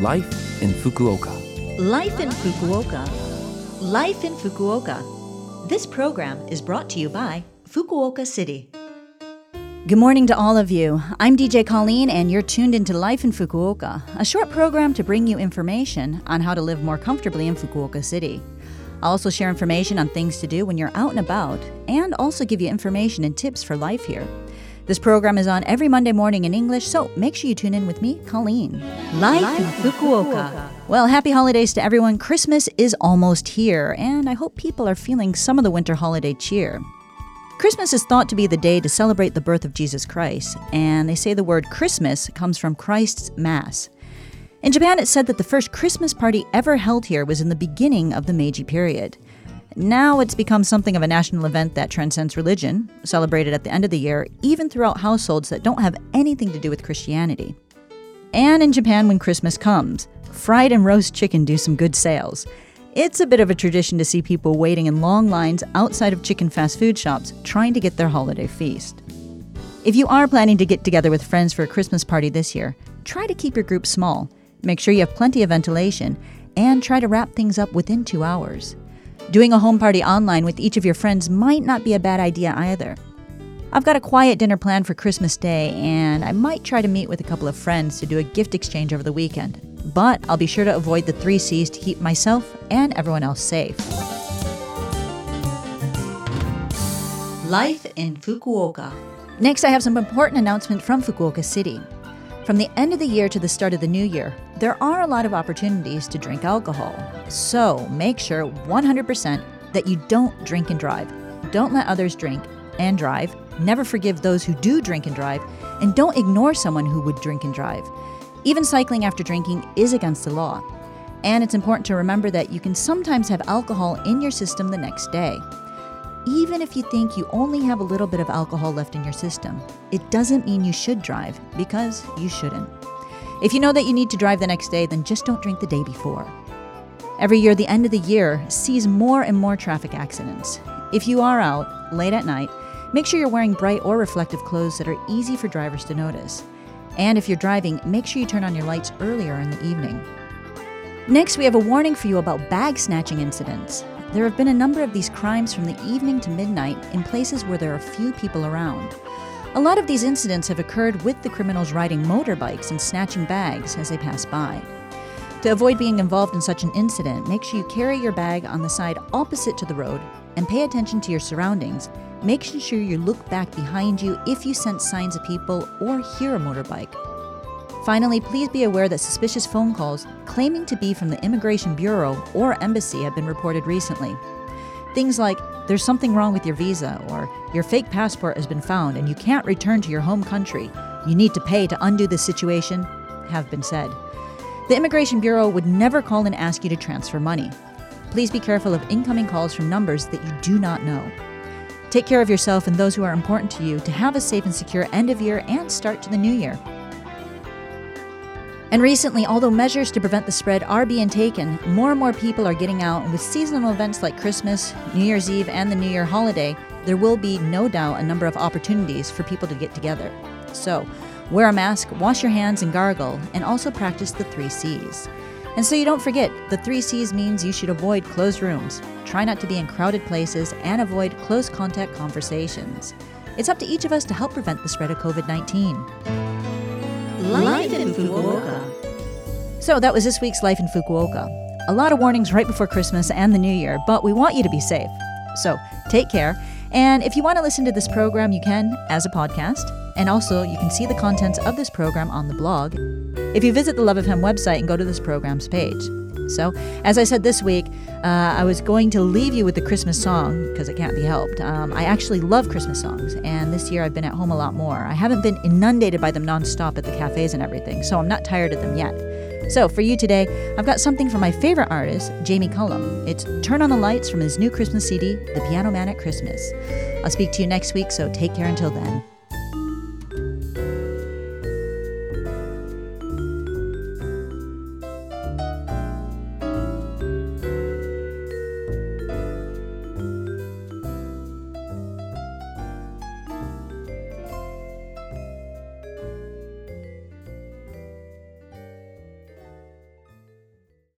Life in Fukuoka. Life in Fukuoka. Life in Fukuoka. This program is brought to you by Fukuoka City. Good morning to all of you. I'm DJ Colleen, and you're tuned into Life in Fukuoka, a short program to bring you information on how to live more comfortably in Fukuoka City. I'll also share information on things to do when you're out and about, and also give you information and tips for life here. This program is on every Monday morning in English, so make sure you tune in with me, Colleen. Life, Life in Fukuoka. Fukuoka. Well, happy holidays to everyone. Christmas is almost here, and I hope people are feeling some of the winter holiday cheer. Christmas is thought to be the day to celebrate the birth of Jesus Christ, and they say the word Christmas comes from Christ's Mass. In Japan, it's said that the first Christmas party ever held here was in the beginning of the Meiji period. Now it's become something of a national event that transcends religion, celebrated at the end of the year, even throughout households that don't have anything to do with Christianity. And in Japan, when Christmas comes, fried and roast chicken do some good sales. It's a bit of a tradition to see people waiting in long lines outside of chicken fast food shops trying to get their holiday feast. If you are planning to get together with friends for a Christmas party this year, try to keep your group small, make sure you have plenty of ventilation, and try to wrap things up within two hours. Doing a home party online with each of your friends might not be a bad idea either. I've got a quiet dinner planned for Christmas Day, and I might try to meet with a couple of friends to do a gift exchange over the weekend. But I'll be sure to avoid the three C's to keep myself and everyone else safe. Life in Fukuoka. Next, I have some important announcements from Fukuoka City. From the end of the year to the start of the new year, there are a lot of opportunities to drink alcohol. So make sure 100% that you don't drink and drive. Don't let others drink and drive. Never forgive those who do drink and drive. And don't ignore someone who would drink and drive. Even cycling after drinking is against the law. And it's important to remember that you can sometimes have alcohol in your system the next day even if you think you only have a little bit of alcohol left in your system, it doesn't mean you should drive because you shouldn't. If you know that you need to drive the next day, then just don't drink the day before. Every year, the end of the year sees more and more traffic accidents. If you are out late at night, make sure you're wearing bright or reflective clothes that are easy for drivers to notice. And if you're driving, make sure you turn on your lights earlier in the evening. Next, we have a warning for you about bag snatching incidents. There have been a number of these crimes from the evening to midnight in places where there are few people around. A lot of these incidents have occurred with the criminals riding motorbikes and snatching bags as they pass by. To avoid being involved in such an incident, make sure you carry your bag on the side opposite to the road and pay attention to your surroundings, making sure you look back behind you if you sense signs of people or hear a motorbike. Finally, please be aware that suspicious phone calls claiming to be from the Immigration Bureau or Embassy have been reported recently. Things like, there's something wrong with your visa, or your fake passport has been found and you can't return to your home country, you need to pay to undo this situation, have been said. The Immigration Bureau would never call and ask you to transfer money. Please be careful of incoming calls from numbers that you do not know. Take care of yourself and those who are important to you to have a safe and secure end of year and start to the new year. And recently, although measures to prevent the spread are being taken, more and more people are getting out, and with seasonal events like Christmas, New Year's Eve, and the New Year holiday, there will be no doubt a number of opportunities for people to get together. So, wear a mask, wash your hands, and gargle, and also practice the three C's. And so you don't forget, the three C's means you should avoid closed rooms, try not to be in crowded places, and avoid close contact conversations. It's up to each of us to help prevent the spread of COVID 19. Life in Fukuoka. So that was this week's Life in Fukuoka. A lot of warnings right before Christmas and the New Year, but we want you to be safe. So take care. And if you want to listen to this program, you can as a podcast. And also, you can see the contents of this program on the blog if you visit the LOVE FM website and go to this program's page. So, as I said this week, uh, I was going to leave you with the Christmas song because it can't be helped. Um, I actually love Christmas songs, and this year I've been at home a lot more. I haven't been inundated by them nonstop at the cafes and everything, so I'm not tired of them yet. So, for you today, I've got something from my favorite artist, Jamie Cullum. It's Turn on the Lights from his new Christmas CD, The Piano Man at Christmas. I'll speak to you next week, so take care until then.